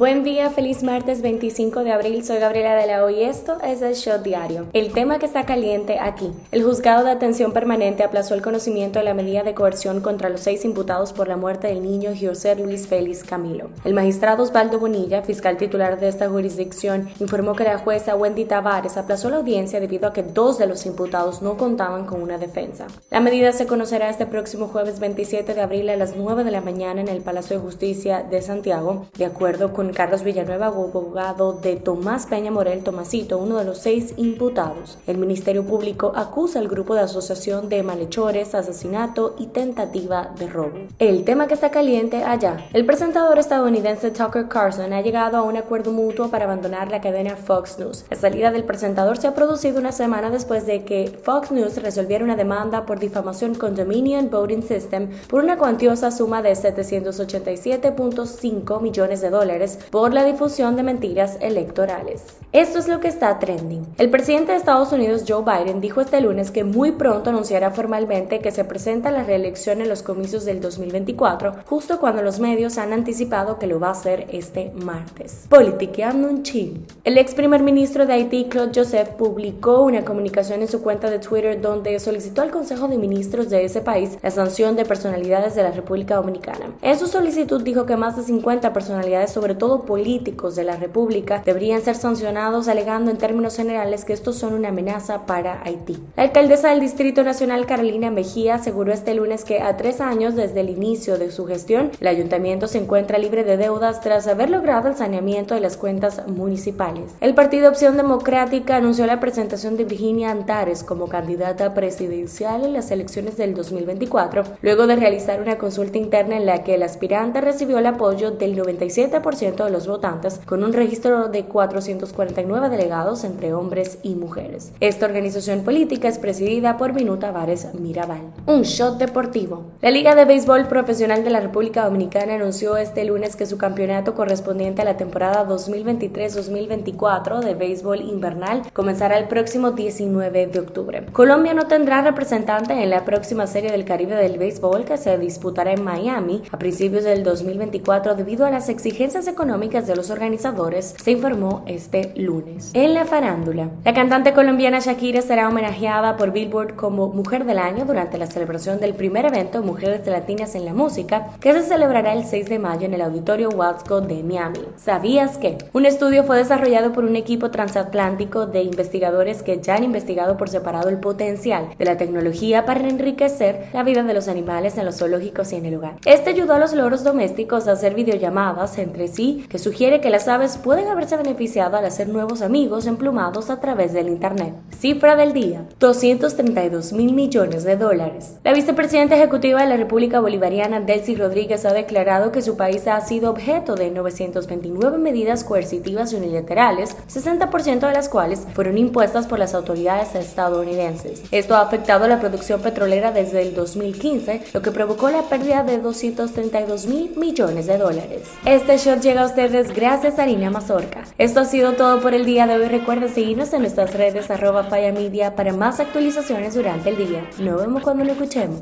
Buen día, feliz martes 25 de abril. Soy Gabriela de la O y esto es el Shot Diario. El tema que está caliente aquí. El juzgado de atención permanente aplazó el conocimiento de la medida de coerción contra los seis imputados por la muerte del niño José Luis Félix Camilo. El magistrado Osvaldo Bonilla, fiscal titular de esta jurisdicción, informó que la jueza Wendy Tavares aplazó la audiencia debido a que dos de los imputados no contaban con una defensa. La medida se conocerá este próximo jueves 27 de abril a las 9 de la mañana en el Palacio de Justicia de Santiago, de acuerdo con Carlos Villanueva, abogado de Tomás Peña Morel Tomasito, uno de los seis imputados. El Ministerio Público acusa al grupo de asociación de malhechores, asesinato y tentativa de robo. El tema que está caliente allá. El presentador estadounidense Tucker Carlson ha llegado a un acuerdo mutuo para abandonar la cadena Fox News. La salida del presentador se ha producido una semana después de que Fox News resolviera una demanda por difamación con Dominion Voting System por una cuantiosa suma de 787.5 millones de dólares por la difusión de mentiras electorales. Esto es lo que está trending. El presidente de Estados Unidos, Joe Biden, dijo este lunes que muy pronto anunciará formalmente que se presenta la reelección en los comicios del 2024, justo cuando los medios han anticipado que lo va a hacer este martes. Politiqueando un chin. El ex primer ministro de Haití, Claude Joseph, publicó una comunicación en su cuenta de Twitter donde solicitó al Consejo de Ministros de ese país la sanción de personalidades de la República Dominicana. En su solicitud dijo que más de 50 personalidades, sobre todo políticos de la República deberían ser sancionados alegando en términos generales que estos son una amenaza para Haití. La alcaldesa del Distrito Nacional Carolina Mejía aseguró este lunes que a tres años desde el inicio de su gestión, el ayuntamiento se encuentra libre de deudas tras haber logrado el saneamiento de las cuentas municipales. El Partido Opción Democrática anunció la presentación de Virginia Antares como candidata presidencial en las elecciones del 2024, luego de realizar una consulta interna en la que el aspirante recibió el apoyo del 97% de los votantes, con un registro de 449 delegados entre hombres y mujeres. Esta organización política es presidida por Minuta Tavares Mirabal. Un shot deportivo. La Liga de Béisbol Profesional de la República Dominicana anunció este lunes que su campeonato correspondiente a la temporada 2023-2024 de béisbol invernal comenzará el próximo 19 de octubre. Colombia no tendrá representante en la próxima serie del Caribe del béisbol que se disputará en Miami a principios del 2024 debido a las exigencias económicas de los organizadores, se informó este lunes. En la farándula, la cantante colombiana Shakira será homenajeada por Billboard como Mujer del Año durante la celebración del primer evento Mujeres Latinas en la Música, que se celebrará el 6 de mayo en el Auditorio Watsco de Miami. ¿Sabías que? Un estudio fue desarrollado por un equipo transatlántico de investigadores que ya han investigado por separado el potencial de la tecnología para enriquecer la vida de los animales en los zoológicos y en el hogar. Este ayudó a los loros domésticos a hacer videollamadas entre sí que sugiere que las aves pueden haberse beneficiado al hacer nuevos amigos emplumados a través del Internet. Cifra del día, 232 mil millones de dólares. La vicepresidenta ejecutiva de la República Bolivariana, Delcy Rodríguez, ha declarado que su país ha sido objeto de 929 medidas coercitivas unilaterales, 60% de las cuales fueron impuestas por las autoridades estadounidenses. Esto ha afectado la producción petrolera desde el 2015, lo que provocó la pérdida de 232 mil millones de dólares. Este shot llega a usted gracias Harina Mazorca. Esto ha sido todo por el día de hoy. Recuerden seguirnos en nuestras redes arroba Media para más actualizaciones durante el día. Nos vemos cuando lo escuchemos.